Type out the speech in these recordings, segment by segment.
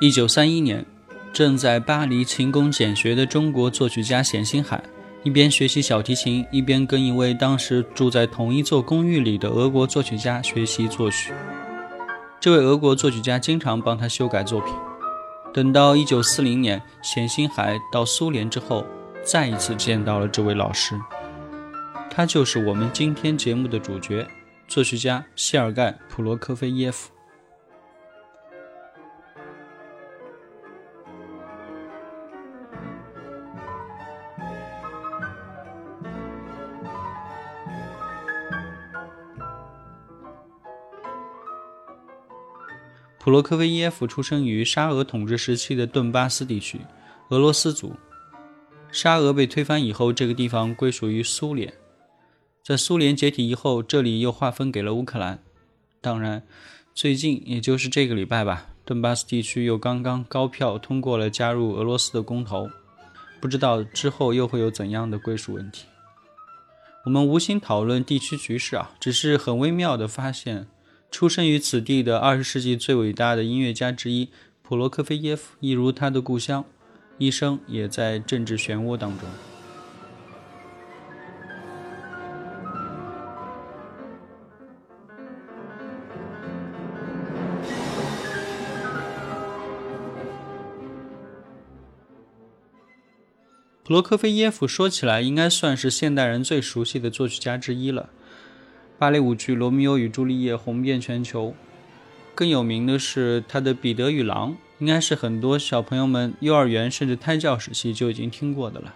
一九三一年，正在巴黎勤工俭学的中国作曲家冼星海，一边学习小提琴，一边跟一位当时住在同一座公寓里的俄国作曲家学习作曲。这位俄国作曲家经常帮他修改作品。等到一九四零年，冼星海到苏联之后，再一次见到了这位老师，他就是我们今天节目的主角——作曲家谢尔盖·普罗科菲耶夫。普罗科菲耶夫出生于沙俄统治时期的顿巴斯地区，俄罗斯族。沙俄被推翻以后，这个地方归属于苏联。在苏联解体以后，这里又划分给了乌克兰。当然，最近也就是这个礼拜吧，顿巴斯地区又刚刚高票通过了加入俄罗斯的公投。不知道之后又会有怎样的归属问题。我们无心讨论地区局势啊，只是很微妙的发现。出生于此地的二十世纪最伟大的音乐家之一普罗科菲耶夫，一如他的故乡，一生也在政治漩涡当中。普罗科菲耶夫说起来，应该算是现代人最熟悉的作曲家之一了。芭蕾舞剧《罗密欧与朱丽叶》红遍全球，更有名的是他的《彼得与狼》，应该是很多小朋友们幼儿园甚至胎教时期就已经听过的了。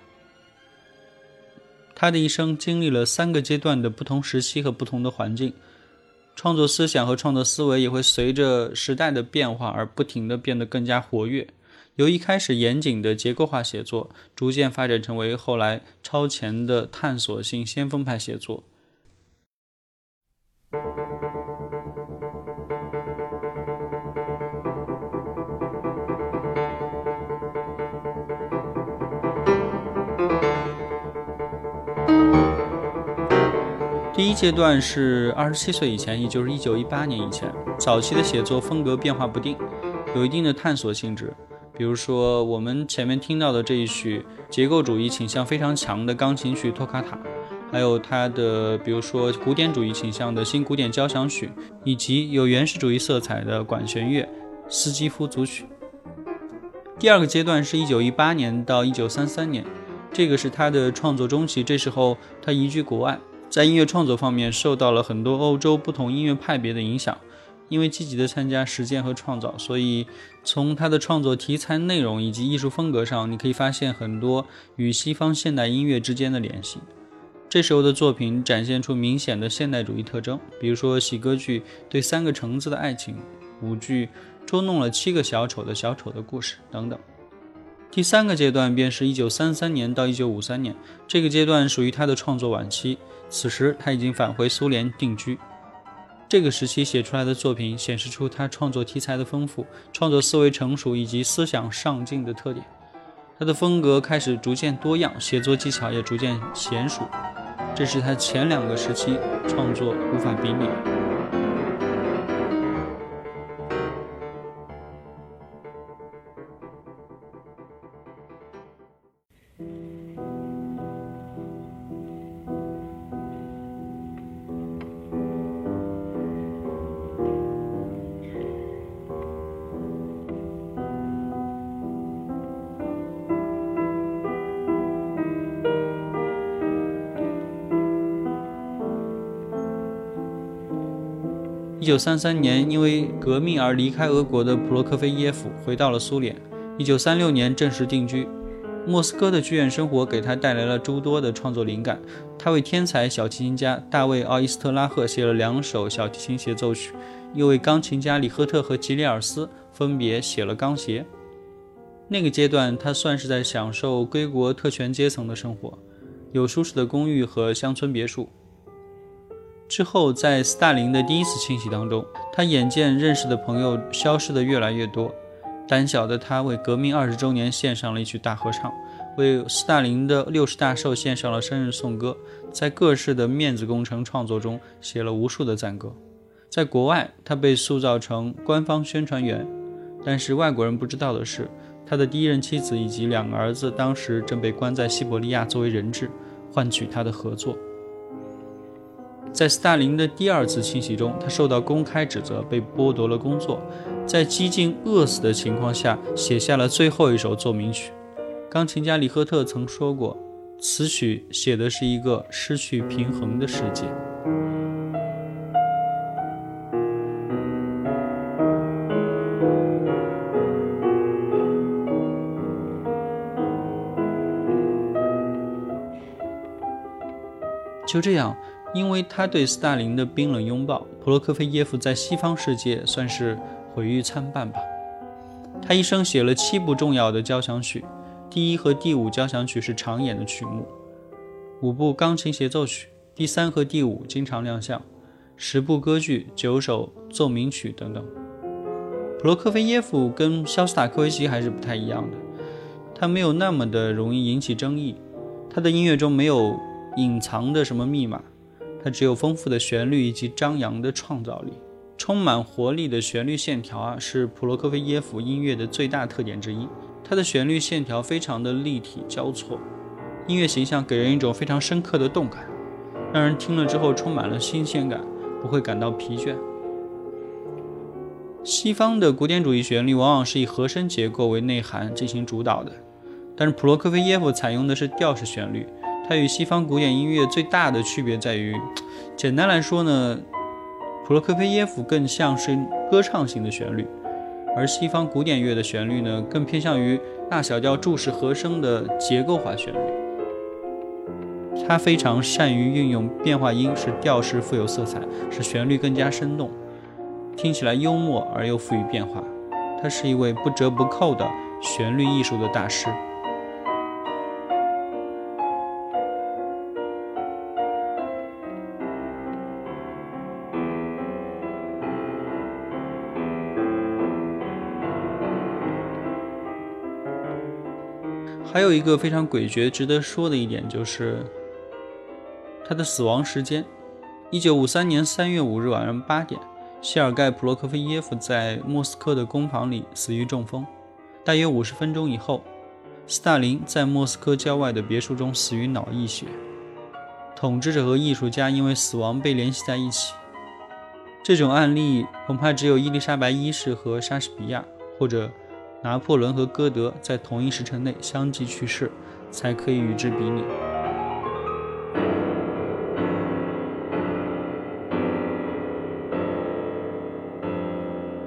他的一生经历了三个阶段的不同时期和不同的环境，创作思想和创作思维也会随着时代的变化而不停地变得更加活跃。由一开始严谨的结构化写作，逐渐发展成为后来超前的探索性先锋派写作。第一阶段是二十七岁以前，也就是一九一八年以前。早期的写作风格变化不定，有一定的探索性质。比如说我们前面听到的这一曲结构主义倾向非常强的钢琴曲托卡塔，还有他的比如说古典主义倾向的新古典交响曲，以及有原始主义色彩的管弦乐斯基夫组曲。第二个阶段是一九一八年到一九三三年，这个是他的创作中期。这时候他移居国外，在音乐创作方面受到了很多欧洲不同音乐派别的影响。因为积极的参加实践和创造，所以从他的创作题材、内容以及艺术风格上，你可以发现很多与西方现代音乐之间的联系。这时候的作品展现出明显的现代主义特征，比如说喜歌剧对三个橙子的爱情，舞剧捉弄了七个小丑的小丑的故事等等。第三个阶段便是一九三三年到一九五三年，这个阶段属于他的创作晚期，此时他已经返回苏联定居。这个时期写出来的作品显示出他创作题材的丰富、创作思维成熟以及思想上进的特点。他的风格开始逐渐多样，写作技巧也逐渐娴熟，这是他前两个时期创作无法比拟。一九三三年，因为革命而离开俄国的普罗科菲耶夫回到了苏联。一九三六年正式定居。莫斯科的剧院生活给他带来了诸多的创作灵感。他为天才小提琴家大卫·奥伊斯特拉赫写了两首小提琴协奏曲，又为钢琴家里赫特和吉里尔斯分别写了钢协。那个阶段，他算是在享受归国特权阶层的生活，有舒适的公寓和乡村别墅。之后，在斯大林的第一次清洗当中，他眼见认识的朋友消失的越来越多，胆小的他为革命二十周年献上了一曲大合唱，为斯大林的六十大寿献上了生日颂歌，在各式的面子工程创作中写了无数的赞歌。在国外，他被塑造成官方宣传员，但是外国人不知道的是，他的第一任妻子以及两个儿子当时正被关在西伯利亚作为人质，换取他的合作。在斯大林的第二次清洗中，他受到公开指责，被剥夺了工作，在几近饿死的情况下，写下了最后一首奏鸣曲。钢琴家里赫特曾说过，此曲写的是一个失去平衡的世界。就这样。因为他对斯大林的冰冷拥抱，普罗科菲耶夫在西方世界算是毁誉参半吧。他一生写了七部重要的交响曲，第一和第五交响曲是常演的曲目，五部钢琴协奏曲，第三和第五经常亮相，十部歌剧，九首奏鸣曲等等。普罗科菲耶夫跟肖斯塔科维奇还是不太一样的，他没有那么的容易引起争议，他的音乐中没有隐藏的什么密码。它只有丰富的旋律以及张扬的创造力，充满活力的旋律线条啊，是普罗科菲耶夫音乐的最大特点之一。它的旋律线条非常的立体交错，音乐形象给人一种非常深刻的动感，让人听了之后充满了新鲜感，不会感到疲倦。西方的古典主义旋律往往是以和声结构为内涵进行主导的，但是普罗科菲耶夫采用的是调式旋律。它与西方古典音乐最大的区别在于，简单来说呢，普罗科菲耶夫更像是歌唱型的旋律，而西方古典乐的旋律呢，更偏向于大小调注释和声的结构化旋律。他非常善于运用变化音，使调式富有色彩，使旋律更加生动，听起来幽默而又富于变化。他是一位不折不扣的旋律艺术的大师。还有一个非常诡谲、值得说的一点，就是他的死亡时间。一九五三年三月五日晚上八点，谢尔盖·普罗科菲耶夫在莫斯科的工坊里死于中风。大约五十分钟以后，斯大林在莫斯科郊外的别墅中死于脑溢血。统治者和艺术家因为死亡被联系在一起。这种案例恐怕只有伊丽莎白一世和莎士比亚，或者拿破仑和歌德在同一时辰内相继去世，才可以与之比拟。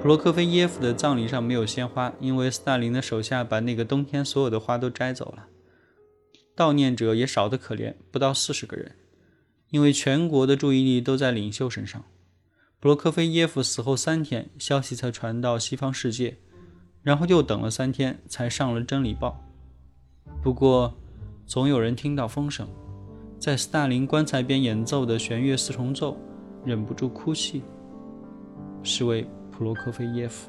普罗科菲耶夫的葬礼上没有鲜花，因为斯大林的手下把那个冬天所有的花都摘走了。悼念者也少得可怜，不到四十个人，因为全国的注意力都在领袖身上。普罗科菲耶夫死后三天，消息才传到西方世界，然后又等了三天才上了《真理报》。不过，总有人听到风声，在斯大林棺材边演奏的弦乐四重奏，忍不住哭泣。是为。普罗科菲耶夫。